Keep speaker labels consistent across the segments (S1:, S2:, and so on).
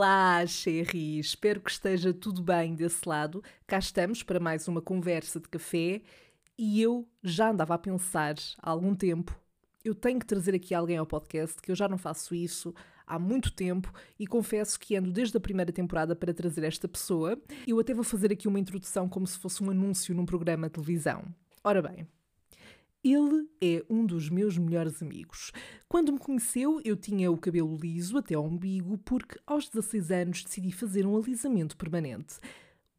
S1: Olá, Sherry! Espero que esteja tudo bem desse lado. Cá estamos para mais uma conversa de café e eu já andava a pensar há algum tempo. Eu tenho que trazer aqui alguém ao podcast, que eu já não faço isso há muito tempo e confesso que ando desde a primeira temporada para trazer esta pessoa. Eu até vou fazer aqui uma introdução como se fosse um anúncio num programa de televisão. Ora bem, ele é um dos meus melhores amigos. Quando me conheceu, eu tinha o cabelo liso até ao umbigo, porque aos 16 anos decidi fazer um alisamento permanente.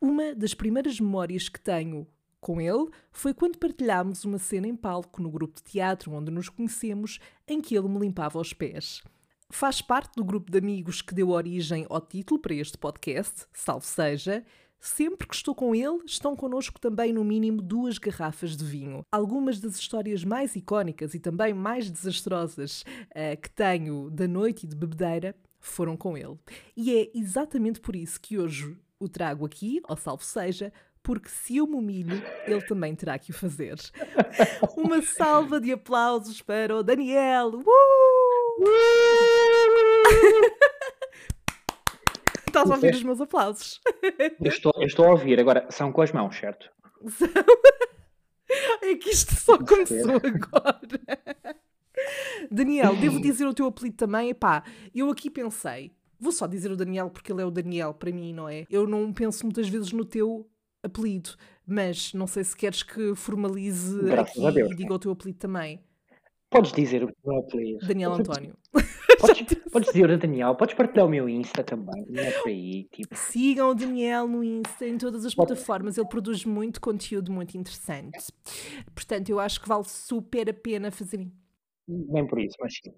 S1: Uma das primeiras memórias que tenho com ele foi quando partilhámos uma cena em palco no grupo de teatro onde nos conhecemos, em que ele me limpava os pés. Faz parte do grupo de amigos que deu origem ao título para este podcast, salvo seja, Sempre que estou com ele, estão connosco também no mínimo duas garrafas de vinho. Algumas das histórias mais icónicas e também mais desastrosas uh, que tenho da noite e de bebedeira foram com ele. E é exatamente por isso que hoje o trago aqui, ao salvo seja, porque se eu me humilho, ele também terá que o fazer. Uma salva de aplausos para o Daniel! Uh! Estás a ouvir os meus aplausos.
S2: Eu estou, eu estou a ouvir, agora são com as mãos, certo?
S1: São. É que isto só começou agora. Daniel, devo dizer o teu apelido também? Epá, eu aqui pensei, vou só dizer o Daniel porque ele é o Daniel para mim, não é? Eu não penso muitas vezes no teu apelido, mas não sei se queres que formalize
S2: Graças
S1: aqui
S2: Deus,
S1: e diga o teu apelido também.
S2: Podes dizer o meu apelido.
S1: Daniel António.
S2: Podes, podes dizer o Daniel, podes partilhar o meu Insta também, não é por aí, tipo.
S1: Sigam o Daniel no Insta, em todas as plataformas. Ele produz muito conteúdo muito interessante. Portanto, eu acho que vale super a pena fazerem.
S2: Nem por isso, mas sim.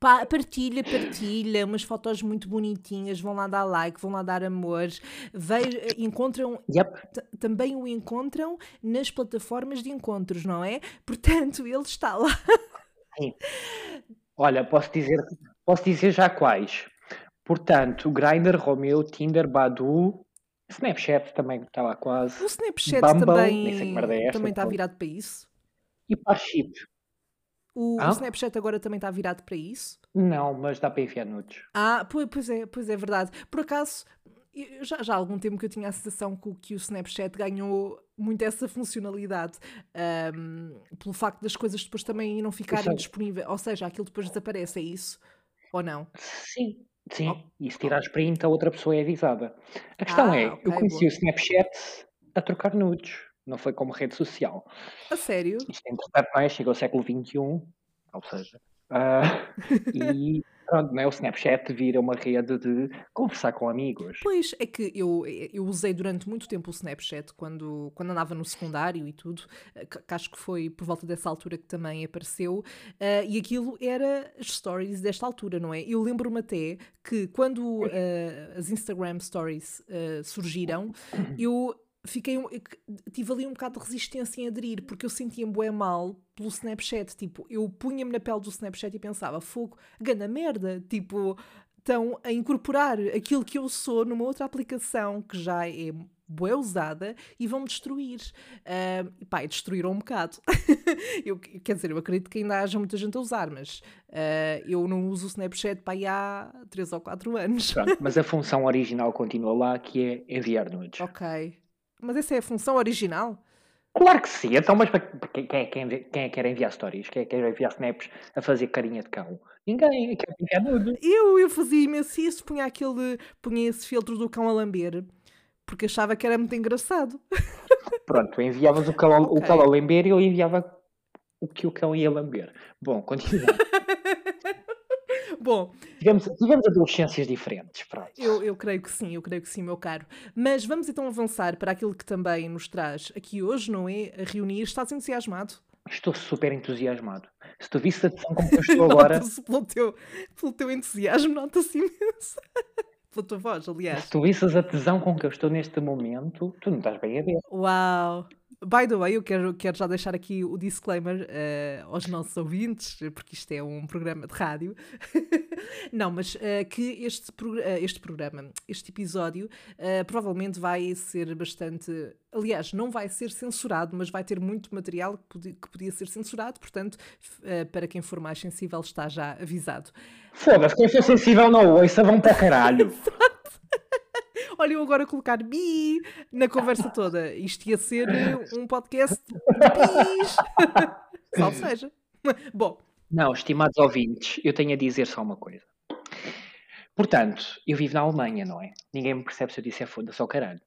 S1: Pá, partilha, partilha, umas fotos muito bonitinhas, vão lá dar like, vão lá dar amor. Veja, encontram,
S2: Yep.
S1: também o encontram nas plataformas de encontros, não é? Portanto, ele está lá.
S2: Olha, posso dizer, posso dizer já quais. Portanto, Grindr, Romeo, Tinder, Badu, Snapchat também está lá quase.
S1: O Snapchat
S2: Bumble, merda é
S1: também,
S2: essa,
S1: também está virado para isso.
S2: E Parship.
S1: O, o
S2: Ah?
S1: Snapchat agora também está virado para isso.
S2: Não, mas dá para enviar nudes.
S1: Ah, pois, é, pois é verdade. Por acaso, já, já há algum tempo que eu tinha a sensação que, o- que o Snapchat ganhou muito essa funcionalidade, ahm, pelo facto das coisas depois também não ficarem disponíveis, ou seja, aquilo depois desaparece, é isso? Ou não?
S2: Sim, sim.
S1: Oh.
S2: E se tirares print, a outra pessoa é avisada. A questão
S1: Ah,
S2: é,
S1: ok,
S2: eu conheci
S1: boa.
S2: o Snapchat a trocar nudes. Não foi como rede social.
S1: A sério?
S2: Isto entretanto não é? Chega ao século XXI, ou seja, ah, e pronto, não é? o Snapchat vira uma rede de conversar com amigos.
S1: Pois, é que eu, eu usei durante muito tempo o Snapchat quando, quando andava no secundário e tudo, eh, que, acho que foi por volta dessa altura que também apareceu, eh, e aquilo era as stories desta altura, não é? Eu lembro-me até que quando eh, as Instagram stories surgiram, eu fiquei um- tive ali um bocado de resistência em aderir porque eu sentia-me bué mal pelo Snapchat tipo eu punha-me na pele do Snapchat e pensava fogo ganda merda tipo estão a incorporar aquilo que eu sou numa outra aplicação que já é bué usada e vão-me destruir. E pá, destruíram um bocado. eu, quer dizer, eu acredito que ainda haja muita gente a usar, mas ah, eu não uso o Snapchat pá, há 3 ou 4 anos.
S2: Pronto, mas a função original continua lá, que é enviar nudes.
S1: ok. Mas essa é a função original?
S2: Claro que sim, então, mas quem, quem, é quem é que quer enviar stories? Quem é que quer enviar snaps a fazer carinha de cão? Ninguém, quer enviar nudes.
S1: Eu, eu fazia imenso isso, punha aquele, punha esse filtro do cão a lamber, porque achava que era muito engraçado.
S2: Pronto, enviavas o cão, ao- o cão a lamber e eu enviava o que o cão ia lamber. Bom, continuando.
S1: Bom,
S2: tivemos, tivemos adolescências diferentes, pronto.
S1: Eu, eu creio que sim, eu creio que sim, meu caro. Mas vamos então avançar para aquilo que também nos traz aqui hoje, não é? A reunir. Estás entusiasmado?
S2: Estou super entusiasmado. Se tu visse a tesão como que eu estou agora,
S1: Nota-se pelo teu, pelo teu entusiasmo, nota-se imenso. Pela tua voz, aliás.
S2: se tu visses a tesão com que eu estou neste momento, tu não estás bem a ver.
S1: Uau! By the way, eu quero, quero já deixar aqui o disclaimer eh, aos nossos ouvintes, porque isto é um programa de rádio. Não, mas uh, que este, uh, este programa, este episódio, uh, provavelmente vai ser bastante. Aliás, não vai ser censurado, mas vai ter muito material que podia, que podia ser censurado, portanto, para quem for mais sensível, está já avisado.
S2: Foda-se, quem for sensível não ouça, vão para caralho.
S1: Olha, eu agora colocar bi na conversa toda. Isto ia ser um podcast de bis. Salve seja. Bom.
S2: Não, estimados ouvintes, eu tenho a dizer só uma coisa. Portanto, eu vivo na Alemanha, não é? Ninguém me percebe se eu disser foda-se ao caralho.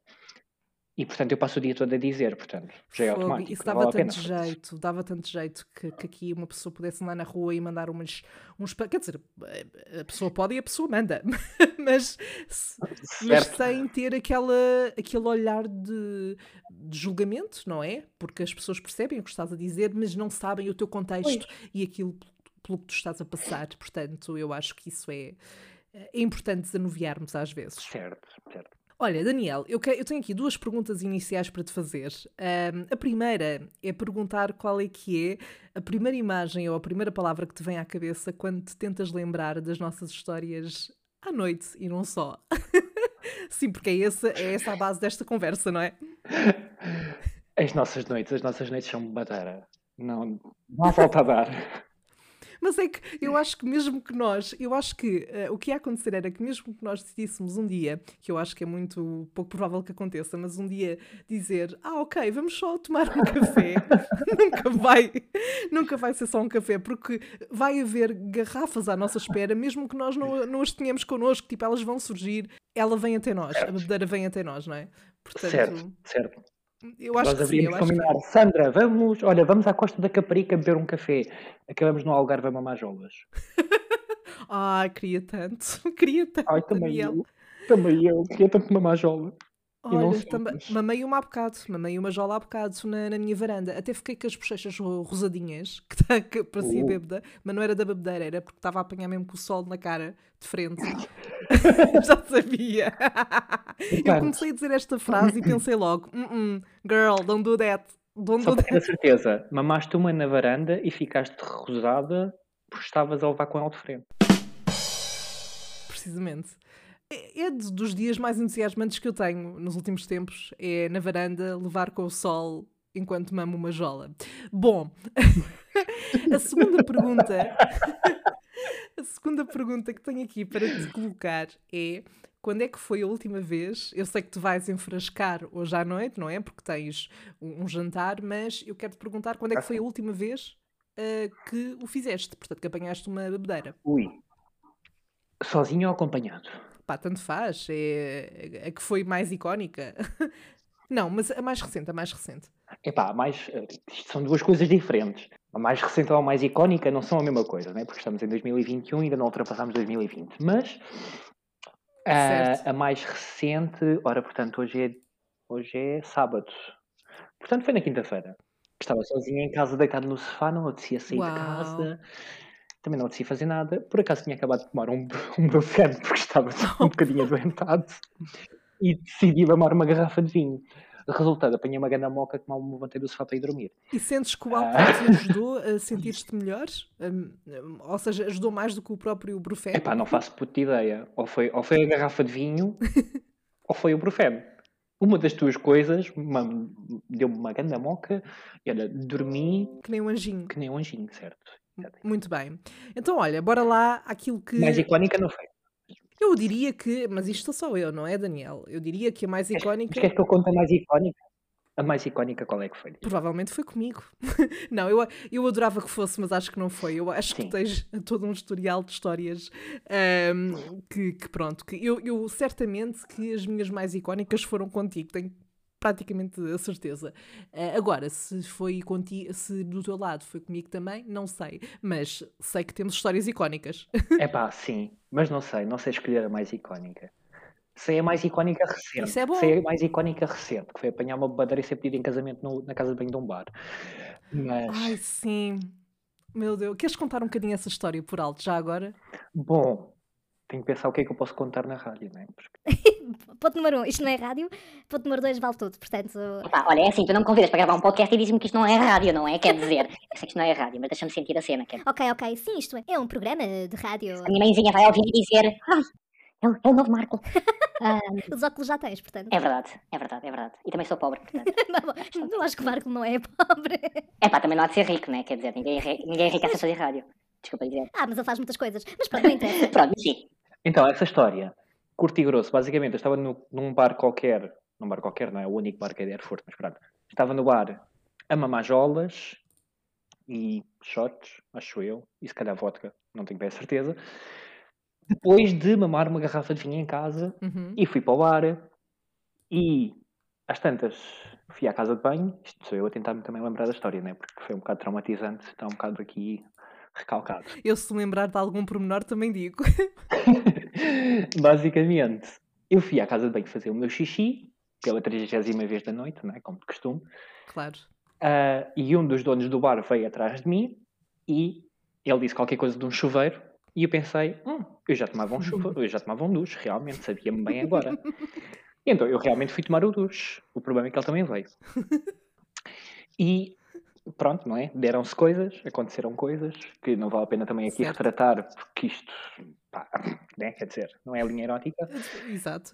S2: E portanto eu passo o dia todo a dizer, portanto, já é Fogo, automático.
S1: Isso dava vale tanto jeito, dava tanto jeito que, que, aqui uma pessoa pudesse andar na rua e mandar umas, uns. Quer dizer, a pessoa pode e a pessoa manda, mas, mas sem ter aquela, aquele olhar de, de, julgamento, não é? Porque as pessoas percebem o que estás a dizer, mas não sabem o teu contexto pois. e aquilo pelo que tu estás a passar. Portanto, eu acho que isso é, é importante desanuviarmos às vezes.
S2: Certo, certo.
S1: Olha, Daniel, eu, eu, tenho aqui duas perguntas iniciais para te fazer. Um, a primeira é perguntar qual é que é a primeira imagem ou a primeira palavra que te vem à cabeça quando te tentas lembrar das nossas histórias à noite e não só. Sim, porque é essa, é essa a base desta conversa, não é?
S2: As nossas noites, as nossas noites são batera. Não, não há volta a dar.
S1: Mas é que eu acho que mesmo que nós, eu acho que uh, o que ia acontecer era que mesmo que nós decidíssemos um dia, que eu acho que é muito pouco provável que aconteça, mas um dia dizer, ah, ok, vamos só tomar um café, nunca vai, nunca vai ser só um café, porque vai haver garrafas à nossa espera, mesmo que nós não, não as tenhamos connosco, tipo, elas vão surgir, ela vem até nós, certo. a bebedeira vem até nós, não é?
S2: Portanto, certo, certo.
S1: Eu acho Nós que sim, eu combinar.
S2: Que... Sandra, vamos, olha, vamos à Costa da Caparica beber um café. Acabamos no Algarve a mamar jolas.
S1: Ai, queria tanto, queria tanto. Ai,
S2: também eu. Também eu, queria tanto mamar jola.
S1: Olha, também, mamei uma há bocado, mamei uma jola há bocado na, na minha varanda. Até fiquei com as bochechas rosadinhas, que, tá, que parecia uh. bêbada, mas não era da bebedeira, era porque estava a apanhar mesmo com o sol na cara, de frente. Já sabia. Eu comecei a dizer esta frase e pensei logo: uh -uh, girl, don't do that. Don't
S2: Só
S1: do
S2: para ter a certeza, mamaste uma na varanda e ficaste rosada porque estavas a levar com ela de frente.
S1: Precisamente. É, é dos dias mais entusiasmantes que eu tenho nos últimos tempos. É na varanda levar com o sol enquanto mamo uma jola. Bom, a segunda pergunta. a segunda pergunta que tenho aqui para te colocar é quando é que foi a última vez? Eu sei que tu vais enfrascar hoje à noite, não é? Porque tens um, jantar, mas eu quero te perguntar quando é que foi a última vez uh, que o fizeste? Portanto, que apanhaste uma bebedeira.
S2: Ui. Sozinho ou acompanhado?
S1: Pá, tanto faz, é a que foi mais icónica. Não, mas a mais recente, a mais recente.
S2: Epá, mais, eh, isto são duas coisas diferentes. A mais recente ou a mais icónica não são a mesma coisa, né? porque estamos em 2021 e ainda não ultrapassámos 2020. Mas a, a, mais recente, ora, portanto, hoje é, hoje é sábado. Portanto, foi na quinta-feira. Estava sozinha em casa, deitado no sofá, não apetecia sair Uau. de casa também não decidi fazer nada. Por acaso tinha acabado de tomar um, um brufeno porque estava um bocadinho adoentado e decidi mamar uma garrafa de vinho. Resultado, apanhei uma grande moca que mal me levantei do sofá para ir dormir.
S1: E sentes que o álcool ah. te ajudou a sentir-te melhor? Um, ou seja, ajudou mais do que o próprio brufeno?
S2: Epá, não faço puta ideia. Ou foi, ou foi a garrafa de vinho ou foi o brufeno. Uma das tuas coisas deu-me uma grande moca e olha, dormi...
S1: Que nem um anjinho.
S2: Que nem um anjinho, certo.
S1: Muito bem. Então, olha, bora lá aquilo que.
S2: Mais icónica não foi.
S1: Eu diria que. Mas isto sou só eu, não é, Daniel? Eu diria que a mais icónica.
S2: Queres que eu conte a mais icónica? A mais icónica qual é que foi?
S1: Provavelmente foi comigo. não, eu, eu adorava que fosse, mas acho que não foi. Eu acho Sim. que tens todo um historial de histórias um, que, que, pronto, que eu, eu certamente que as minhas mais icónicas foram contigo. Tenho praticamente a certeza. Uh, agora, se foi contigo, se do teu lado foi comigo também, não sei. Mas sei que temos histórias icónicas.
S2: É pá, sim. Mas não sei, não sei escolher a mais icónica. Sei a mais icónica recente. Isso é bom. Sei a mais icónica recente, que foi apanhar uma badeira e ser pedido em casamento no, na casa de banho de um bar. Mas...
S1: Ai, sim. Meu Deus. Queres contar um bocadinho essa história por alto, já agora?
S2: Bom, tenho que pensar o que é que eu posso contar na rádio, não é? Porque...
S3: ponto número um, isto não é rádio. Ponto número dois, vale tudo. Portanto.
S4: Epá, olha, é assim, tu não me convidas para gravar um podcast e dizes-me que isto não é rádio, não é? Quer dizer, eu sei que isto não é rádio, mas deixa-me sentir a cena. Quer...
S3: Ok, ok, sim, isto é, é um programa de rádio.
S4: A minha mãezinha vai ouvir e dizer. Ai, é o, é o novo Marco.
S3: um... Os óculos já tens, portanto.
S4: É verdade, é verdade, é verdade. E também sou pobre, portanto.
S3: não, não acho que o Marco não é pobre.
S4: É pá, também não há de ser rico, né? Quer dizer, ninguém é, ninguém é rico a fazer rádio. Desculpa dizer.
S3: Ah, mas ele faz muitas coisas. Mas pronto, não interessa.
S4: pronto, sim.
S2: Então, essa história, curto e grosso, basicamente, eu estava no, num bar qualquer, num bar qualquer, não é o único bar que é de Erfurt, mas pronto. Estava no bar a mamar jolas e shots, acho eu, e se calhar vodka, não tenho bem a certeza. Depois de mamar uma garrafa de vinho em casa
S1: Uhum.
S2: e fui para o bar e às tantas fui à casa de banho. Isto sou eu a tentar-me também lembrar da história, né? porque foi um bocado traumatizante, está um bocado aqui recalcado.
S1: Eu, se lembrar de algum pormenor, também digo.
S2: Basicamente, eu fui à casa de banho fazer o meu xixi, pela 30 vez da noite, não é? como de costume,
S1: Claro.
S2: ah, e um dos donos do bar veio atrás de mim e ele disse qualquer coisa de um chuveiro. E eu pensei, hum, eu já tomava um chuveiro, eu já tomava um duche, realmente, sabia-me bem agora. Então eu realmente fui tomar o duche. O problema é que ele também veio. E pronto, não é? Deram-se coisas, aconteceram coisas que não vale a pena também aqui
S1: Certo.
S2: retratar, porque isto, pá, né? quer dizer, não é linha erótica.
S1: Exato.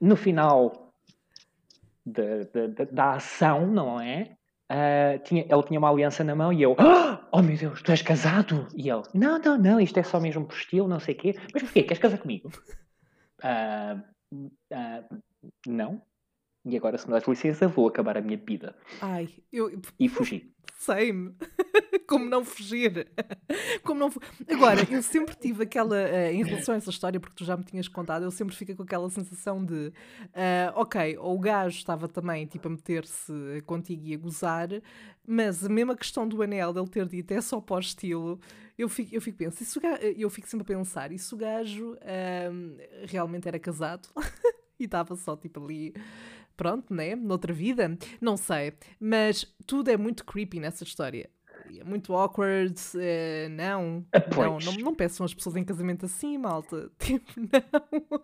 S2: No final da, da, ação, não é? Ah, tinha, ele tinha uma aliança na mão e eu, "Ah, oh meu Deus, tu és casado? E ele, não, não, não, isto é só mesmo por estilo, não sei o quê. Mas porquê? Queres casar comigo? "Ah, ah, não. E agora, se me das licença, vou acabar a minha vida.
S1: Ai, eu
S2: E fugi.
S1: sei-me. Como não fugir? Como não Agora, eu sempre tive aquela, eh, em relação a essa história, porque tu já me tinhas contado, eu sempre fico com aquela sensação de, ah, ok, ou o gajo estava também tipo a meter-se contigo e a gozar, mas a mesma questão do anel, dele ter dito é só para o estilo, eu fico, eu fico, penso, e se o ga- eu fico sempre a pensar, e se o gajo ahm, realmente era casado e estava só tipo ali pronto, né? Noutra vida, não sei. Mas tudo é muito creepy nessa história. É muito awkward, eh, não,
S2: Ah,
S1: não, não, não peçam as pessoas em casamento assim, malta. Tipo, não.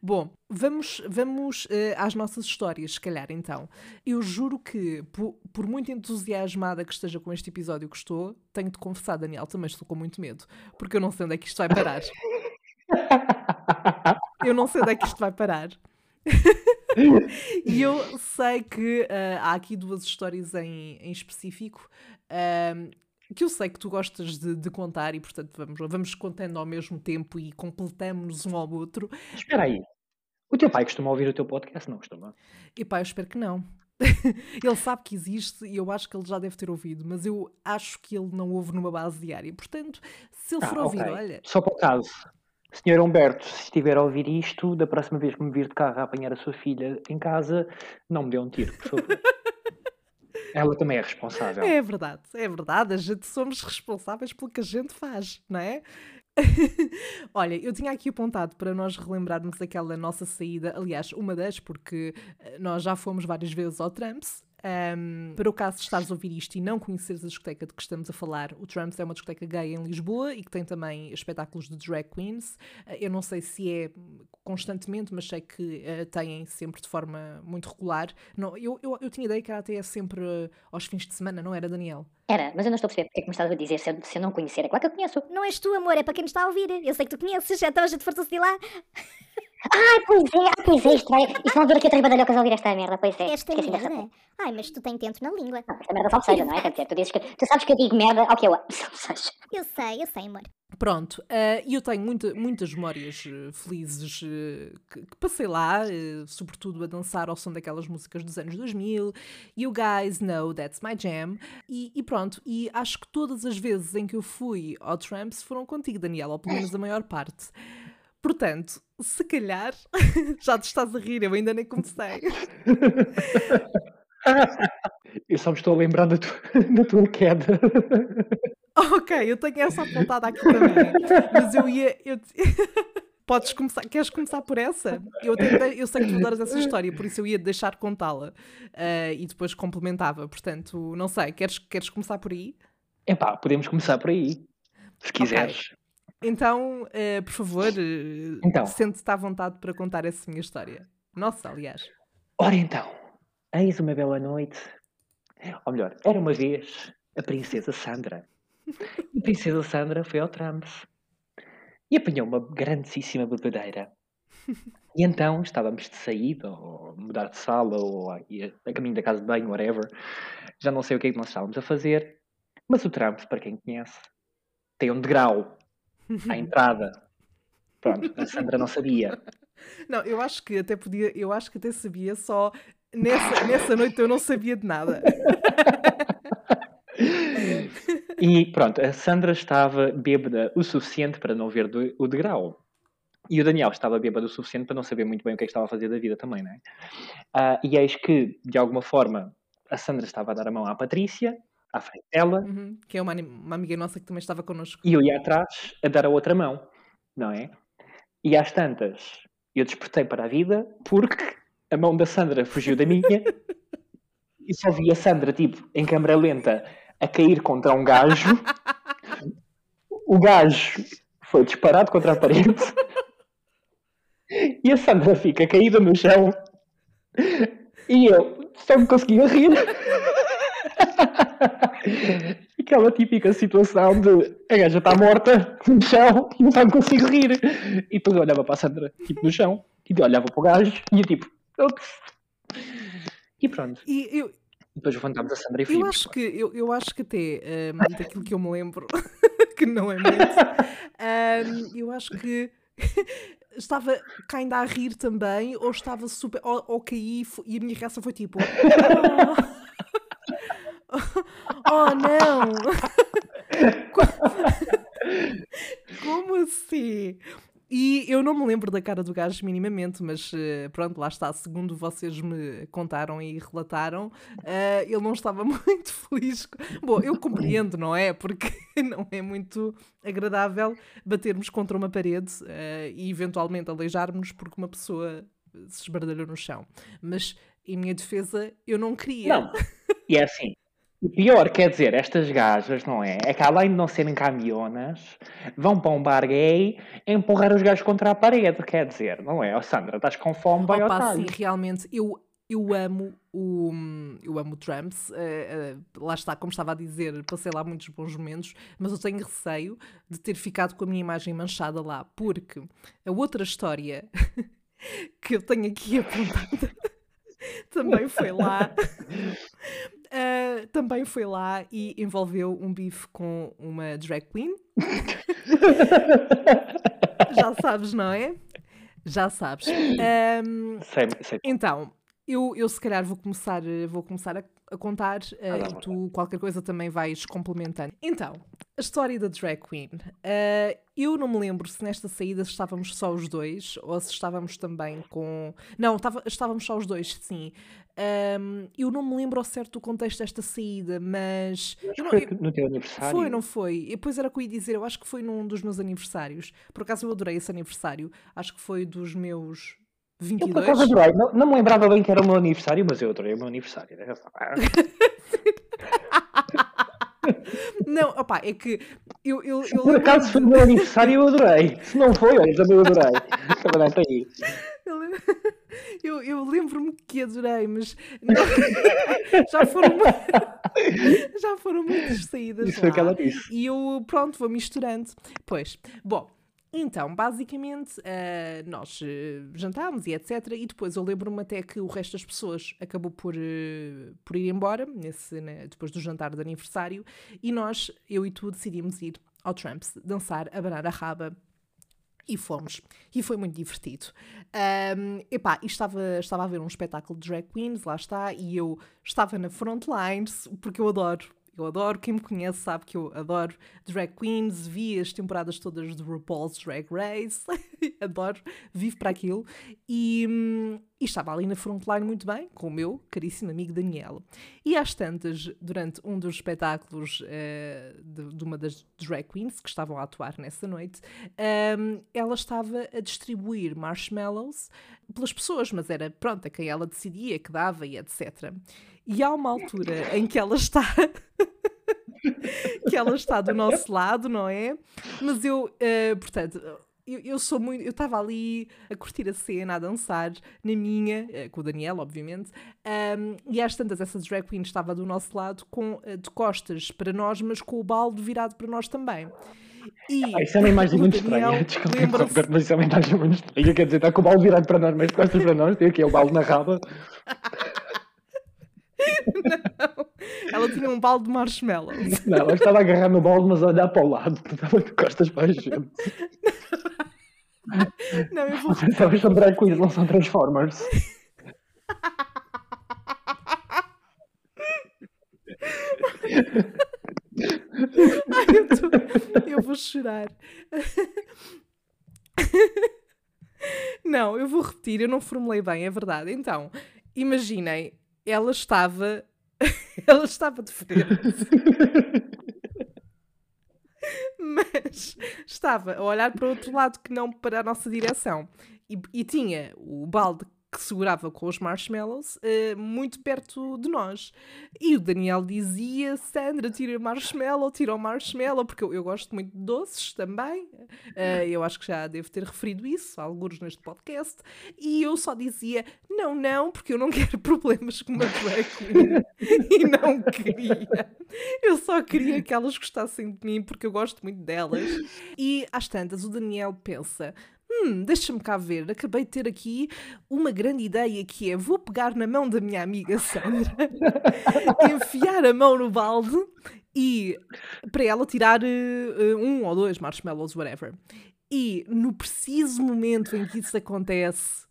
S1: Bom, vamos, vamos eh, às nossas histórias, se calhar, então. Eu juro que, po- por, muito entusiasmada que esteja com este episódio que estou, tenho de confessar, Daniel, também estou com muito medo, porque eu não sei onde é que isto vai parar. Eu não sei onde é que isto vai parar. E eu sei que ah, há aqui duas histórias em, em específico que eu sei que tu gostas de, de contar e, portanto, vamos, vamos contando ao mesmo tempo e completamos um ao outro.
S2: Espera aí. O teu pai costuma ouvir o teu podcast? Não costuma?
S1: E pá, eu espero que não. ele sabe que existe e eu acho que ele já deve ter ouvido, mas eu acho que ele não ouve numa base diária. Portanto, se ele
S2: Ah,
S1: for ouvir,
S2: ok.
S1: olha,
S2: Só por acaso. Senhor Humberto, se estiver a ouvir isto, da próxima vez que me vir de carro a apanhar a sua filha em casa, não me dê um tiro, por favor. Ela também é responsável.
S1: É verdade, é verdade. A gente somos responsáveis pelo que a gente faz, não é? Olha, eu tinha aqui apontado para nós relembrarmos aquela nossa saída, aliás, uma das, porque eh, nós já fomos várias vezes ao Tramps. Ahm, para o caso de estares a ouvir isto e não conheceres a discoteca de que estamos a falar, o Tramps é uma discoteca gay em Lisboa e que tem também espetáculos de drag queens. Eh, Eu não sei se é constantemente, mas sei que eh, têm sempre de forma muito regular. Não, eu, eu, eu tinha ideia que era até sempre eh, aos fins de semana, não era, Daniel?
S4: Era, mas eu não estou a perceber porque é que me estás a dizer se eu, se eu não conhecer. É claro que eu conheço.
S3: Não és tu, amor, é para quem nos está a ouvir. Eu sei que tu conheces, então a gente fartou-se de lá.
S4: Ah, pois é, ah, pois é, isto vai. Isto vão ver aqui outras badalhocas a ouvir esta merda, pois é.
S3: Esta
S4: Esqueci dessa
S3: merda.
S4: parte.
S3: Ai, mas tu tens dentro na língua.
S4: Não, esta merda só seja, não é? Quer dizer, tu, dizes que, tu sabes que eu digo merda ao que eu. Só seja.
S3: Eu sei, eu sei, amor.
S1: Pronto, e eu tenho muita- muitas memórias eh, felizes eh, que, que passei lá, eh, sobretudo a dançar ao som daquelas músicas dos anos 2000. You guys know that's my jam. E, e pronto, e acho que todas as vezes em que eu fui ao Tramps foram contigo, Daniela, ou pelo menos a maior parte. Portanto, se calhar, já te estás a rir, eu ainda nem comecei.
S2: Eu só me estou a lembrar da tua, da tua queda.
S1: Ok, eu tenho essa apontada aqui também. Mas eu ia. eu Podes começar. Queres começar por essa? Eu, eu sei que tu adoras essa história, por isso eu ia deixar contá-la ah, e depois complementava. Portanto, não sei, queres, queres começar por aí?
S2: Epá, podemos começar por aí. Se quiseres.
S1: Então, uh, por favor, uh, então, sente-te à vontade para contar essa minha história. Nossa, aliás.
S2: Ora então, eis uma bela noite. Ou melhor, era uma vez a princesa Sandra. A princesa Sandra foi ao Trumps e apanhou uma grandíssima bebedeira. E então estávamos de saída, ou mudar de sala, ou a, a caminho da casa de banho, whatever. Já não sei o que é que nós estávamos a fazer. Mas o Trump, para quem conhece, tem um degrau à entrada. Pronto, a Sandra não sabia.
S1: Não, eu acho que até podia, eu acho que até sabia, só nessa, nessa noite eu não sabia de nada.
S2: E pronto, a Sandra estava bêbada o suficiente para não ver do, o degrau. E o Daniel estava bêbado o suficiente para não saber muito bem o que é que estava a fazer da vida também, não é? Uh, e eis que, de alguma forma, a Sandra estava a dar a mão à Patrícia, à frente dela.
S1: Uhum, que é uma, uma amiga nossa que também estava connosco.
S2: E eu ia atrás a dar a outra mão, não é? E às tantas, eu despertei para a vida porque a mão da Sandra fugiu da minha e só vi a Sandra, tipo, em câmera lenta, a cair contra um gajo. o gajo foi disparado contra a parede. E a Sandra fica caída no chão. E eu só me conseguia rir. Aquela típica situação de a gaja está morta no chão e não consigo rir. E depois eu olhava para a Sandra, tipo, no chão, e olhava para o gajo e eu tipo. E pronto.
S1: E eu,
S2: depois levantámos a Sandra e
S1: fomos. Eu acho que, eu, eu acho que até, um, daquilo que eu me lembro, que não é muito, um, eu acho que estava ainda a rir também, ou estava super. ou, ou caí e a minha reação foi tipo. Oh, oh não! Como assim? E eu não me lembro da cara do gajo minimamente, mas uh, pronto, lá está. Segundo vocês me contaram e relataram, uh, ele não estava muito feliz. Bom, eu compreendo, não é? Porque não é muito agradável batermos contra uma parede uh, e eventualmente aleijarmos porque uma pessoa se esbardalhou no chão. Mas, em minha defesa, eu não queria.
S2: Não, e é assim. O pior, quer dizer, estas gajas, não é? É que além de não serem camionas, vão para um bar gay empurrar os gajos contra a parede, quer dizer, não é? Oh, Sandra, estás com fome, vai
S1: Opa, ao sim, realmente, eu, eu amo o eu amo Trumps, uh, uh, lá está, como estava a dizer, passei lá muitos bons momentos, mas eu tenho receio de ter ficado com a minha imagem manchada lá, porque a outra história que eu tenho aqui apontada também foi lá. Uh, também foi lá e envolveu um bife com uma drag queen. Já sabes, não é? Já sabes. Um,
S2: sei, sei.
S1: Então, eu, eu se calhar vou começar, vou começar a, a contar uh, e tu qualquer coisa também vais complementando. Então, a história da drag queen. Uh, eu não me lembro se nesta saída estávamos só os dois ou se estávamos também com. Não, estava, estávamos só os dois, sim. Um, eu não me lembro ao certo do contexto desta saída, mas.
S2: Acho que foi eu, no teu aniversário.
S1: Foi, não foi? E depois era o que eu ia dizer, eu acho que foi num dos meus aniversários. Por acaso eu adorei esse aniversário. Acho que foi dos meus 22? Eu por acaso
S2: adorei. Não, não me lembrava bem que era o meu aniversário, mas eu adorei o meu aniversário. Né?
S1: não, opá, é que eu, eu, eu
S2: Por acaso foi o meu aniversário eu adorei. Se não foi, olha, também eu adorei. Também está aí.
S1: Eu, eu lembro-me que adorei, mas não, já foram já foram muitas saídas.
S2: Isso lá. foi o que ela disse.
S1: E eu, pronto, vou misturando. Pois, bom, então, basicamente, uh, nós uh, jantámos e etc. E depois eu lembro-me até que o resto das pessoas acabou por, uh, por ir embora, nesse, né, depois do jantar de aniversário, e nós, eu e tu, decidimos ir ao Tramps dançar, abanar a raba e fomos. E foi muito divertido. Um, epá, estava, estava a ver um espetáculo de drag queens, lá está, e eu estava na front lines, porque eu adoro eu adoro, quem me conhece sabe que eu adoro drag queens, vi as temporadas todas de RuPaul's Drag Race, adoro, vivo para aquilo. E, hum, e, estava ali na frontline muito bem, com o meu caríssimo amigo Daniel. E às tantas, durante um dos espetáculos uh, de, de, uma das drag queens que estavam a atuar nessa noite, um, ela estava a distribuir marshmallows pelas pessoas, mas era pronto, a quem ela decidia, que dava e etc. E há uma altura em que ela está. que ela está do nosso lado, não é? Mas eu, uh, portanto, eu, eu, sou muito. Eu estava ali a curtir a cena, a dançar, na minha, uh, com o Daniel, obviamente, um, e às tantas, essa drag queen estava do nosso lado, com, uh, de costas para nós, mas com o balde virado para nós também.
S2: E ah, isso é uma imagem muito estranha. Desculpa, mas isso é uma imagem muito estranha. Quer dizer, está com o balde virado para nós, mas de costas para nós, tem aqui o balde na raba.
S1: Não, ela tinha um balde de marshmallows.
S2: Não, ela estava a agarrar no balde, mas a olhar para o lado, estava de costas para a gente.
S1: Não, eu vou.
S2: Sabes, são drag queens, não são Transformers.
S1: Ai, eu, tô... eu vou chorar. Não, eu vou repetir, eu não formulei bem, é verdade. Então, imaginem, ela estava. ela estava de frente. Mas estava a olhar para outro lado que não para a nossa direção. E, e tinha o balde que segurava com os marshmallows uh, muito perto de nós. E o Daniel dizia: Sandra, tira marshmallow, tira o marshmallow, porque eu, eu gosto muito de doces também. Uh, eu acho que já devo ter referido isso, alguns neste podcast. E eu só dizia: não, não, porque eu não quero problemas com uma drag e não queria. Eu só queria que elas gostassem de mim, porque eu gosto muito delas. E às tantas, o Daniel pensa: hum, deixa-me cá ver, acabei de ter aqui uma grande ideia que é, vou pegar na mão da minha amiga Sandra, enfiar a mão no balde e para ela tirar uh, um ou dois marshmallows, whatever. E no preciso momento em que isso acontece,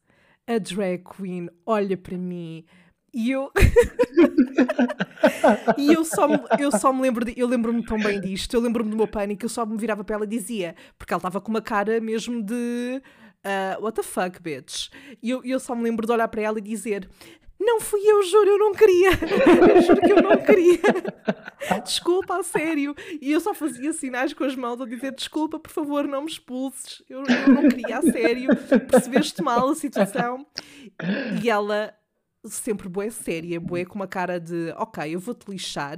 S1: a drag queen olha para mim e eu. e eu só, me, eu só me lembro, de, eu lembro-me tão bem disto, eu lembro-me do meu pânico, eu só me virava para ela e dizia, porque ela estava com uma cara mesmo de. Uh, what the fuck, bitch? E eu, eu só me lembro de olhar para ela e dizer: Não fui eu, juro, eu não queria. Eu juro que eu não queria. Desculpa, a sério. E eu só fazia sinais com as mãos a dizer: Desculpa, por favor, não me expulses. Eu, eu não queria, a sério. Percebeste mal a situação. E ela sempre boé séria, boé com uma cara de ok, eu vou-te lixar,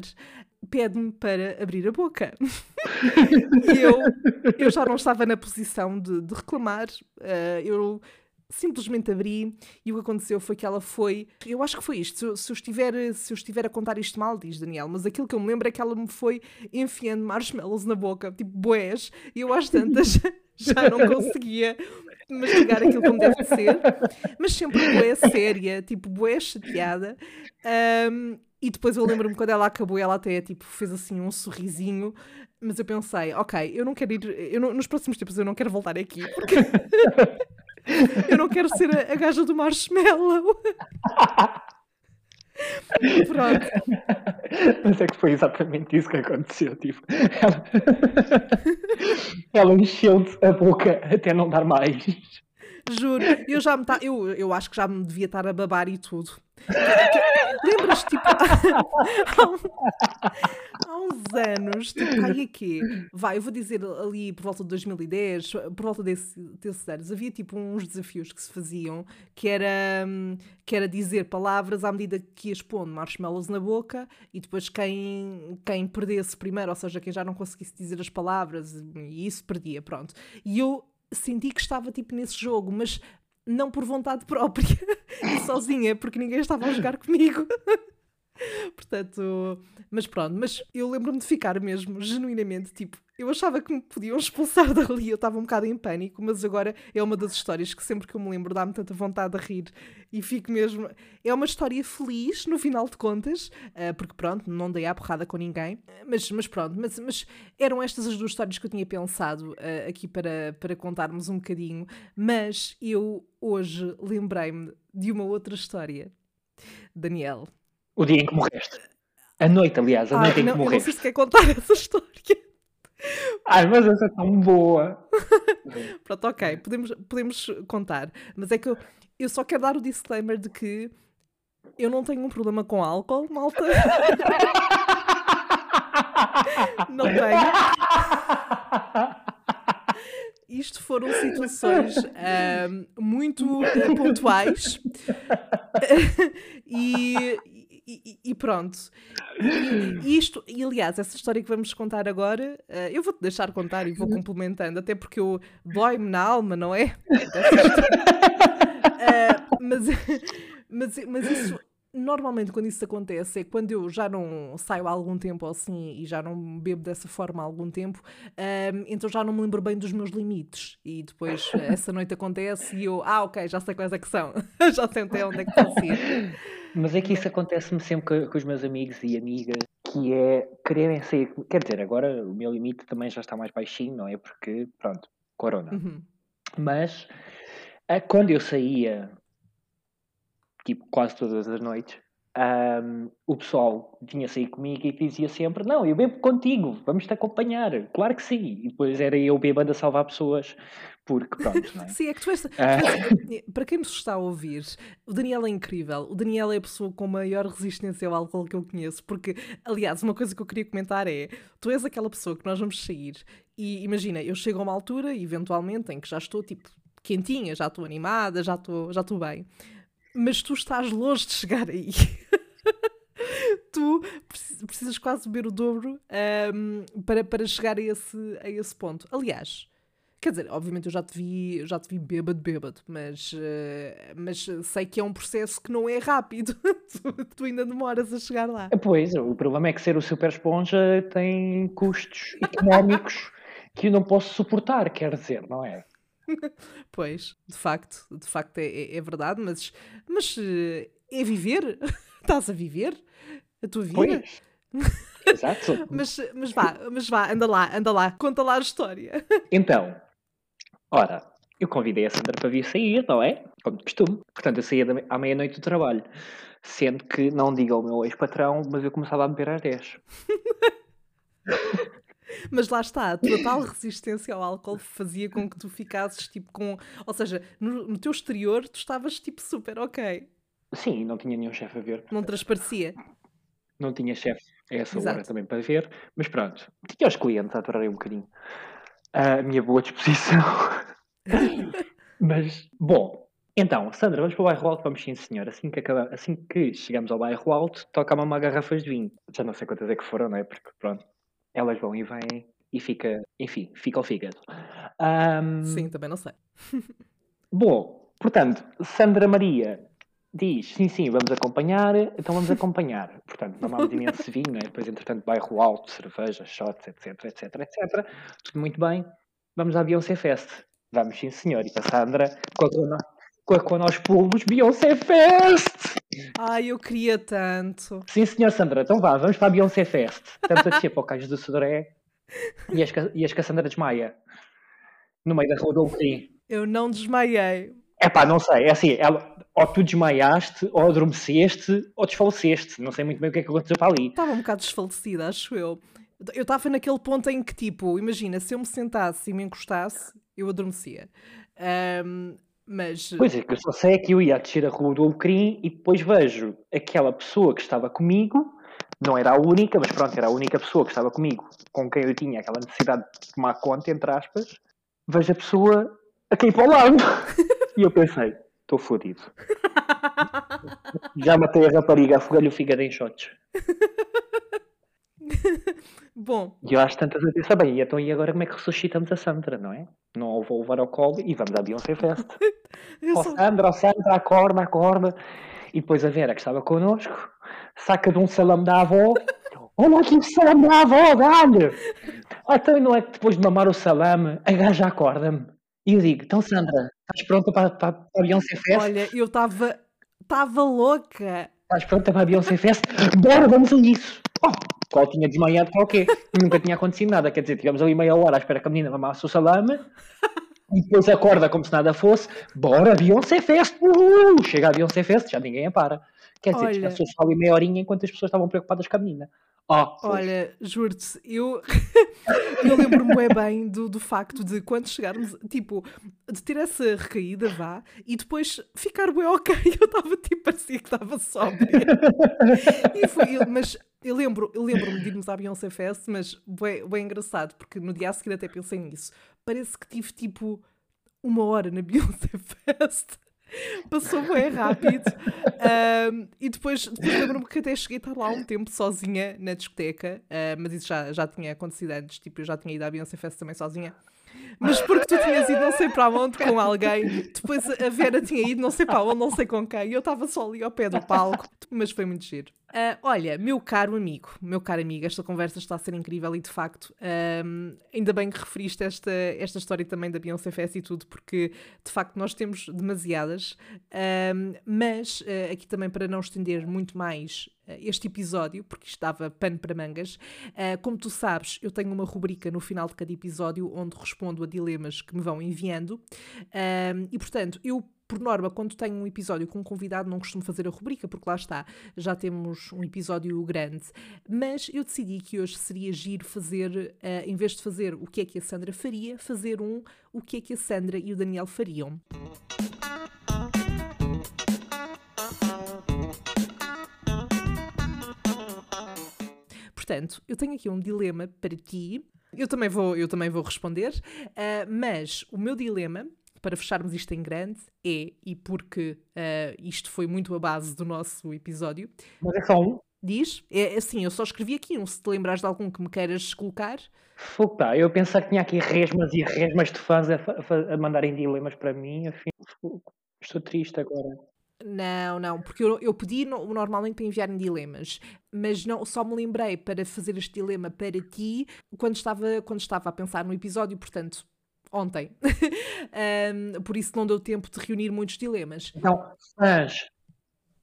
S1: pede-me para abrir a boca. e eu, eu já não estava na posição de, de reclamar, uh, eu simplesmente abri e o que aconteceu foi que ela foi. Eu acho que foi isto. Se se eu, estiver, se eu estiver a contar isto mal, diz Daniel, mas aquilo que eu me lembro é que ela me foi enfiando marshmallows na boca, tipo boés, e eu às tantas já não conseguia mastigar aquilo como deve ser, mas sempre boé séria, tipo boé chateada. Um, e depois eu lembro-me quando ela acabou, ela até tipo, fez assim um sorrisinho, mas eu pensei, ok, eu não quero ir, eu não, nos próximos tempos eu não quero voltar aqui, porque eu não quero ser a, a gaja do marshmallow. Pronto.
S2: Mas é que foi exatamente isso que aconteceu. Tipo, ela, ela encheu a boca até não dar mais.
S1: Juro, eu já me tá, eu, eu acho que já me devia estar a babar e tudo. Lembras, tipo, há, uns anos, tipo, aí aqui, vai, eu vou dizer ali por volta de 2010, por volta desse, desses anos, havia tipo uns desafios que se faziam, que era, que era dizer palavras à medida que ias pondo marshmallows na boca e depois quem, quem perdesse primeiro, ou seja, quem já não conseguisse dizer as palavras, e isso perdia, pronto. E eu senti que estava tipo nesse jogo, mas não por vontade própria, sozinha, porque ninguém estava a jogar comigo. Portanto, mas pronto, mas eu lembro-me de ficar mesmo, genuinamente, tipo, eu achava que me podiam expulsar dali, eu estava um bocado em pânico, mas agora é uma das histórias que sempre que eu me lembro dá-me tanta vontade de rir e fico mesmo. É uma história feliz, no final de contas, uh, porque pronto, não dei a porrada com ninguém, mas, mas pronto, mas, mas eram estas as duas histórias que eu tinha pensado uh, aqui para, para contarmos um bocadinho, mas eu hoje lembrei-me de uma outra história. Daniel,
S2: o dia em que morreste. A noite, aliás, a noite em
S1: não,
S2: que morreste. Eu não
S1: sei se quer contar essa história.
S2: Ai, mas essa é tão boa.
S1: Pronto, ok, podemos, podemos contar. Mas é que eu, eu só quero dar o disclaimer de que eu não tenho um problema com álcool, malta. não tenho. Isto foram situações um, muito uh, pontuais e, e, e, pronto. E, isto, e aliás, essa história que vamos contar agora, uh, eu vou-te deixar contar e vou uhum. complementando, até porque eu dói-me na alma, não é? uh, mas, mas, mas isso normalmente quando isso acontece é quando eu já não saio há algum tempo assim e já não bebo dessa forma há algum tempo, um, então já não me lembro bem dos meus limites. E depois essa noite acontece e eu, ah, ok, já sei quais é que são, já sei até onde é que ir.
S2: Mas é que isso acontece-me sempre com, com, os meus amigos e amigas, que é quererem sair. Quer dizer, agora o meu limite também já está mais baixinho, não é? Porque, pronto, corona. Uhum. Mas quando eu saía tipo, quase todas as noites, um, o pessoal vinha sair comigo e dizia sempre: Não, eu bebo contigo, vamos te acompanhar. Claro que sim. E depois era eu bebendo a salvar pessoas, porque pronto, não é?
S1: sim, é que tu és. Para quem nos está a ouvir, o Daniel é incrível. O Daniel é a pessoa com maior resistência ao álcool que eu conheço. Porque, aliás, uma coisa que eu queria comentar é: tu és aquela pessoa que nós vamos sair e imagina, eu chego a uma altura, eventualmente, em que já estou tipo quentinha, já estou animada, já estou, já estou bem mas tu estás longe de chegar aí. tu precisas quase beber o dobro um, para, para chegar a esse, a esse ponto. Aliás, quer dizer, obviamente eu já te vi, já te vi bêbado, bêbado, mas, uh, mas sei que é um processo que não é rápido. tu, tu, ainda demoras a chegar lá.
S2: Pois, o problema é que ser o super esponja tem custos económicos que eu não posso suportar, quer dizer, não é?
S1: pois, de facto, de facto é, é, é verdade, mas, mas eh, é viver? Estás a viver a tua vida? Pois.
S2: Exato.
S1: mas, mas vá, mas vá, anda lá, anda lá, conta lá a história.
S2: Então, ora, eu convidei a Sandra para vir sair, não é? Como de costume. Portanto, eu saía à meia-noite do trabalho. Sendo que, não diga ao meu ex-patrão, mas eu começava a beber às 10.
S1: Mas lá está, a tua tal resistência ao álcool fazia com que tu ficasses tipo com. Ou seja, no, no teu exterior tu estavas tipo super ok.
S2: Sim, não tinha nenhum chefe a ver.
S1: Não transparecia.
S2: Não tinha chefe a essa Exato. hora também para ver, mas pronto. Tinha os clientes a aturar um bocadinho a minha boa disposição. mas, bom, então, Sandra, vamos para o bairro alto? Vamos sim, senhor. Assim que, acaba, assim que chegamos ao bairro alto, toca-me uma garrafas de vinho. Já não sei quantas é que foram, não é? Porque, pronto, elas vão e vêm e fica, enfim, fica o fígado. Um,
S1: sim, também não sei.
S2: bom, portanto, Sandra Maria diz, sim, sim, vamos acompanhar, então vamos acompanhar. portanto, mamámos imenso vinho, né? depois, entretanto, bairro alto, cerveja, shots, etc, etc, etc. Tudo muito bem. Vamos à Beyoncé Fest. Vamos, sim, senhor. E a Sandra, com a, com a, com a nós pulos, Beyoncé Fest!
S1: Ai, eu queria tanto.
S2: Sim, senhor Sandra, então vá, vamos para a Beyoncé Fest. Estamos a descer para o Cais do Sodré e as, e as Cassandra desmaia no meio da rua do Alecrim.
S1: Eu não desmaiei.
S2: É pá, não sei, é assim, ela, ou tu desmaiaste, ou adormeceste, ou desfaleceste. Não sei muito bem o que é que aconteceu para ali.
S1: Estava um bocado desfalecida, acho eu. Eu estava naquele ponto em que, tipo, imagina, se eu me sentasse e me encostasse, eu adormecia. Um, mas...
S2: Pois é, que eu só sei é que eu ia descer a rua do Alecrim e depois vejo aquela pessoa que estava comigo, não era a única, mas pronto, era a única pessoa que estava comigo, com quem eu tinha aquela necessidade de tomar conta, entre aspas, vejo a pessoa a cair para o lado. e eu pensei, estou fodido. Já matei a rapariga, afoguei-lhe o fígado em shots.
S1: Bom.
S2: E eu acho tantas a dizer, bem, então e agora como é que ressuscitamos a Sandra, não é? Não vou levar ao colo e vamos à Beyoncé Fest. Ó oh, Sandra, ó oh, Sandra, acorda, acorda. E depois a Vera, que estava connosco, saca de um salame da avó. Olha aqui o salame da avó, dá-lhe! Ah, então não é que depois de mamar o salame, a gaja acorda-me. E eu digo, então Sandra, estás pronta para, para, para a Beyoncé Fest?
S1: Olha, eu estava estava louca.
S2: Estás pronta para a Beyoncé Fest? Bora, vamos a isso. Oh, qual tinha desmaiado qualquer. Nunca tinha acontecido nada. Quer dizer, tivemos ali meia hora à espera que a menina mamasse o salame. E depois acorda como se nada fosse. Bora, Beyoncé Fest! Uhul! Chega a Beyoncé Fest, já ninguém a para. Quer dizer, Olha... descansou só ali meia horinha enquanto as pessoas estavam preocupadas com a menina. Oh,
S1: Olha, juro-te, eu, eu lembro-me bem do, do facto de quando chegarmos, tipo, de ter essa recaída, vá, e depois ficar bem ok. Eu estava tipo, parecia que estava sóbria. mas eu lembro, eu lembro-me de irmos à Beyoncé Fest, mas bem, bem engraçado, porque no dia a seguir até pensei nisso. Parece que tive tipo uma hora na Beyoncé Fest. Passou bem rápido. Um, e depois, depois lembro-me que até cheguei a estar lá um tempo sozinha na discoteca, uh, mas isso já, já tinha acontecido antes. Tipo, eu já tinha ido à Beyoncé Fest também sozinha. Mas porque tu tinhas ido não sei para onde com alguém, depois a Vera tinha ido não sei para onde, não sei com quem, e eu estava só ali ao pé do palco, mas foi muito giro. Uh, olha, meu caro amigo, meu caro amigo, esta conversa está a ser incrível e de facto, um, ainda bem que referiste esta, esta história também da Beyoncé Fest e tudo, porque de facto nós temos demasiadas, um, mas uh, aqui também para não estender muito mais uh, este episódio, porque isto dava pano para mangas, como tu sabes, eu tenho uma rubrica no final de cada episódio onde respondo a dilemas que me vão enviando e portanto eu por norma, quando tenho um episódio com um convidado, não costumo fazer a rubrica, porque lá está, já temos um episódio grande. Mas eu decidi que hoje seria giro fazer, uh, em vez de fazer o que é que a Sandra faria, fazer um o que é que a Sandra e o Daniel fariam. Portanto, eu tenho aqui um dilema para ti. Eu também vou, eu também vou responder, uh, mas o meu dilema para fecharmos isto em grande, é, e porque uh, isto foi muito a base do nosso episódio.
S2: Mas é só um?
S1: Diz, é assim, eu só escrevi aqui um, se te lembrares de algum que me queiras colocar.
S2: Opa, eu pensava que tinha aqui resmas e resmas de fãs a, a, a mandarem dilemas para mim, afim, estou triste agora.
S1: Não, não, porque eu, eu pedi no, normalmente para enviarem dilemas, mas não, só me lembrei para fazer este dilema para ti quando estava, quando estava a pensar no episódio, portanto, ontem. um, por isso não deu tempo de reunir muitos dilemas.
S2: Então, mas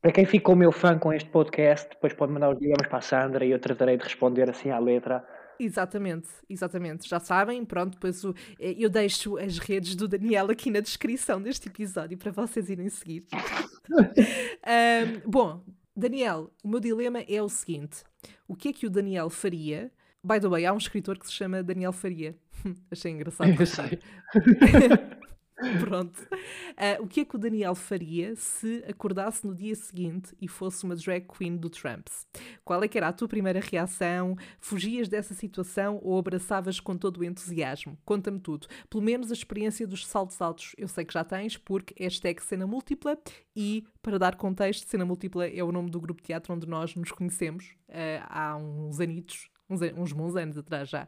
S2: para quem ficou meu fã com este podcast, depois pode mandar os dilemas para a Sandra e eu tratarei de responder assim à letra.
S1: Exatamente, exatamente. Já sabem, pronto, depois o, eh, eu deixo as redes do Daniel aqui na descrição deste episódio para vocês irem seguir. um, bom, Daniel, o meu dilema é o seguinte: o que é que o Daniel faria? By the way, há um escritor que se chama Daniel Faria. Achei engraçado. Eu sei. Pronto. Uh, o que é que o Daniel faria se acordasse no dia seguinte e fosse uma drag queen do Trumps? Qual é que era a tua primeira reação? Fugias dessa situação ou abraçavas com todo o entusiasmo? Conta-me tudo. Pelo menos a experiência dos saltos altos eu sei que já tens, porque hashtag cena múltipla e, para dar contexto, cena múltipla é o nome do grupo de teatro onde nós nos conhecemos uh, há uns anitos uns, uns bons anos atrás já.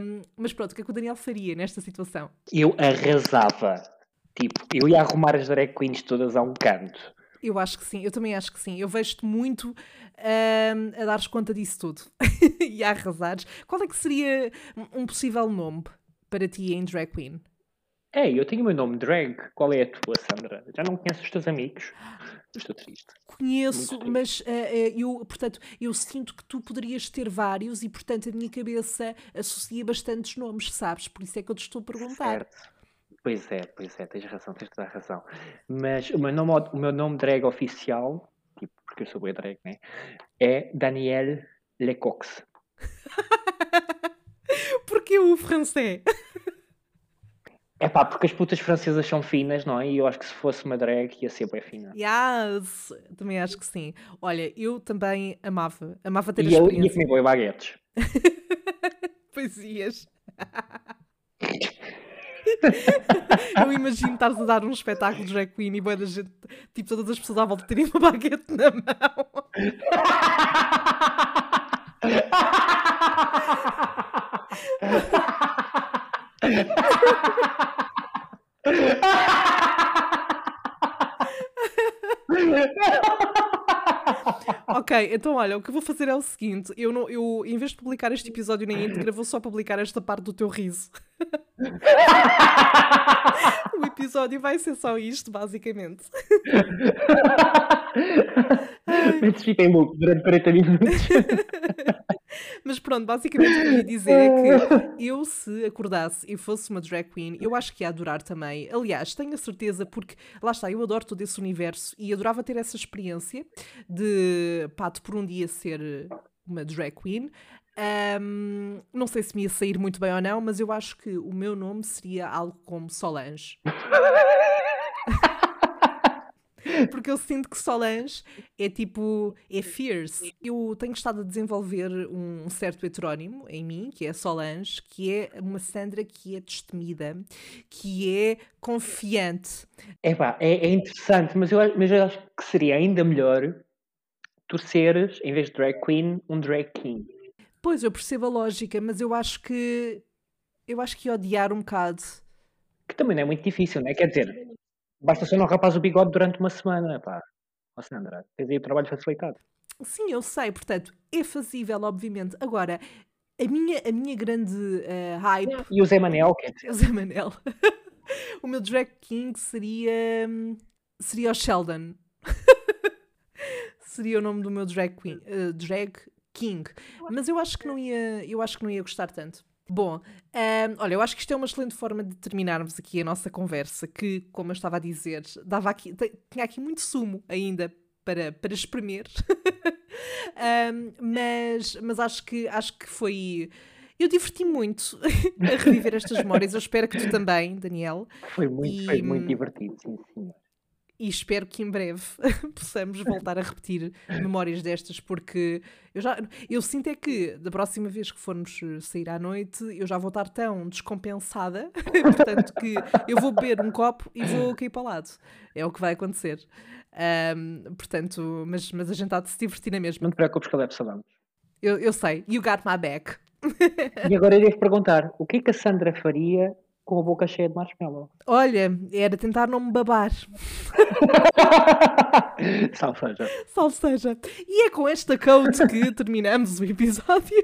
S1: Um, mas pronto, o que é que o Daniel faria nesta situação?
S2: Eu arrasava. Tipo, eu ia arrumar as drag queens todas a um canto.
S1: Eu acho que sim, eu também acho que sim. Eu vejo-te muito um, a dares conta disso tudo e a arrasares. Qual é que seria um possível nome para ti em drag queen?
S2: Ei, eu tenho o meu nome drag. Qual é a tua, Sandra? Já não conheces os teus amigos? Estou triste.
S1: Conheço, triste. mas uh, uh, eu, portanto, eu sinto que tu poderias ter vários e, portanto, a minha cabeça associa bastantes nomes, sabes? Por isso é que eu te estou a perguntar.
S2: Certo. Pois é, pois é, tens razão, tens toda a razão. Mas o meu nome, o meu nome drag oficial, tipo, porque eu sou bem drag, né? É Daniel Lecoq.
S1: Porque o francês?
S2: É pá, porque as putas francesas são finas, não é? E eu acho que se fosse uma drag ia ser bem fina.
S1: Yes! Também acho que sim. Olha, eu também amava, amava ter
S2: e
S1: a experiência. E
S2: eu ia comer boi baguetes.
S1: pois ias. eu imagino estares a dar um espetáculo de drag queen e boa da gente, tipo, todas as pessoas à volta terem uma baguete na mão. ok, então olha, o que eu vou fazer é o seguinte: eu, não, eu em vez de publicar este episódio na íntegra, vou só publicar esta parte do teu riso. o episódio vai ser só isto, basicamente.
S2: Metes fica em loop durante 40 minutos.
S1: Mas pronto, basicamente o que eu ia dizer é que eu, se acordasse e fosse uma drag queen, eu acho que ia adorar também. Aliás, tenho a certeza, porque lá está, eu adoro todo esse universo e adorava ter essa experiência de, pá, de por um dia ser uma drag queen. Um, não sei se me ia sair muito bem ou não, mas eu acho que o meu nome seria algo como Solange. porque eu sinto que Solange é tipo, é fierce. Eu tenho estado a desenvolver um certo heterónimo em mim, que é Solange, que é uma Sandra que é destemida, que é confiante.
S2: Epá, é, é interessante, mas eu, mas eu acho que seria ainda melhor tu seres, em vez de drag queen, um drag king.
S1: Pois, eu percebo a lógica, mas eu acho que eu acho que odiar um bocado.
S2: Que também não é muito difícil, não é? Quer dizer, basta só não rapaz o bigode durante uma semana, pá. Ó Sandra, tens aí o trabalho facilitado.
S1: Sim, eu sei, portanto, é fazível, obviamente. Agora, a minha, a minha grande uh, hype.
S2: E o Zé Manel, quer dizer.
S1: O Zé Manel. o meu drag king seria. seria o Sheldon. seria o nome do meu drag queen. Uh, drag king. Mas eu acho que não ia, eu acho que não ia gostar tanto. Bom, um, olha, eu acho que isto é uma excelente forma de terminarmos aqui a nossa conversa, que, como eu estava a dizer, dava aqui, tinha aqui muito sumo ainda para, para espremer. um, mas, mas acho que acho que foi. Eu diverti muito a reviver estas memórias. Eu espero que tu também, Daniel.
S2: Foi muito, e, foi muito divertido, sim, sim
S1: e espero que em breve possamos voltar a repetir memórias destas, porque eu já eu sinto é que da próxima vez que formos eh, sair à noite eu já vou estar tão descompensada, portanto que eu vou beber um copo e vou cair para o lado. É o que vai acontecer. Um, portanto, mas, mas a gente há de se divertir na mesma.
S2: Não te preocupes que leve sabemos.
S1: Eu, eu sei, you got my back.
S2: e agora eu devo perguntar: o que é que a Sandra faria com a boca cheia de marshmallow.
S1: Olha, era tentar não me babar.
S2: Salve seja.
S1: Salve seja. E é com esta coach que terminamos o episódio.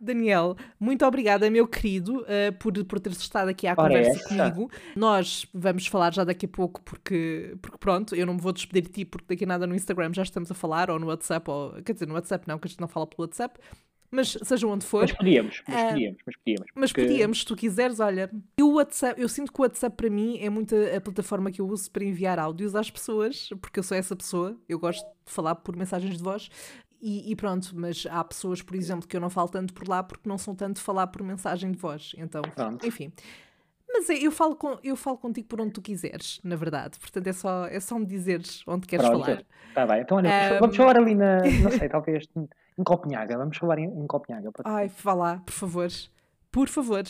S1: Daniel, muito obrigada, meu querido, uh, por, por teres estado aqui à Ora conversa essa. comigo. Nós vamos falar já daqui a pouco, porque, porque pronto, eu não me vou despedir de ti, porque daqui a nada no Instagram já estamos a falar, ou no WhatsApp, ou quer dizer, no WhatsApp não, que a gente não fala pelo WhatsApp, mas seja onde for.
S2: Mas podíamos, mas uh, podíamos, mas podíamos.
S1: Mas porque... podíamos, se tu quiseres, olha. Eu, WhatsApp, eu sinto que o WhatsApp para mim é muito a, a plataforma que eu uso para enviar áudios às pessoas, porque eu sou essa pessoa, eu gosto de falar por mensagens de voz. E, e, pronto, mas há pessoas, por exemplo, que eu não falo tanto por lá porque não são tanto de falar por mensagem de voz. Então, pronto. enfim. Mas é, eu falo, com, eu falo contigo por onde tu quiseres, na verdade. Portanto, é só, é só me dizeres onde queres
S2: Pronto.
S1: falar.
S2: Está bem. Então, olha, um... vamos falar ali na. Não sei, talvez em Copenhaga. Vamos falar em, em Copenhaga.
S1: Ai, vá lá, por favor. Por favor.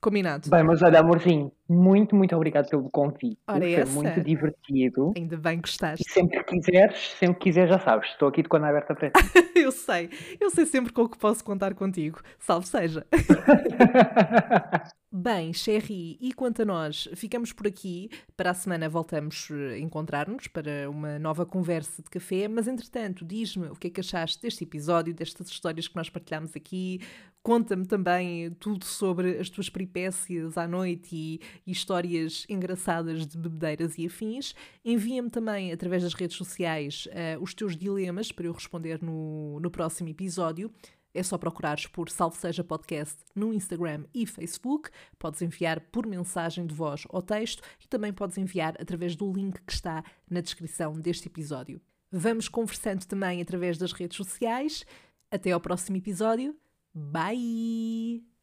S1: Combinado.
S2: Bem, mas olha, amorzinho, muito, muito obrigado pelo convite. Ora, Foi essa. muito divertido.
S1: Ainda bem que estás.
S2: E sempre que quiseres, sempre que quiseres, já sabes, estou aqui de quando aberta para ti.
S1: eu sei, eu sei sempre com o que posso contar contigo. Salve seja. Bem, Sherry, e quanto a nós, ficamos por aqui. Para a semana voltamos a encontrar-nos para uma nova conversa de café. Mas, entretanto, diz-me o que é que achaste deste episódio, destas histórias que nós partilhamos aqui. Conta-me também tudo sobre as tuas peripécias à noite e, e histórias engraçadas de bebedeiras e afins. Envia-me também, através das redes sociais, uh, os teus dilemas para eu responder no, no próximo episódio. É só procurares por Salve Seja Podcast no Instagram e Facebook. Podes enviar por mensagem de voz ou texto e também podes enviar através do link que está na descrição deste episódio. Vamos conversando também através das redes sociais. Até ao próximo episódio. Bye!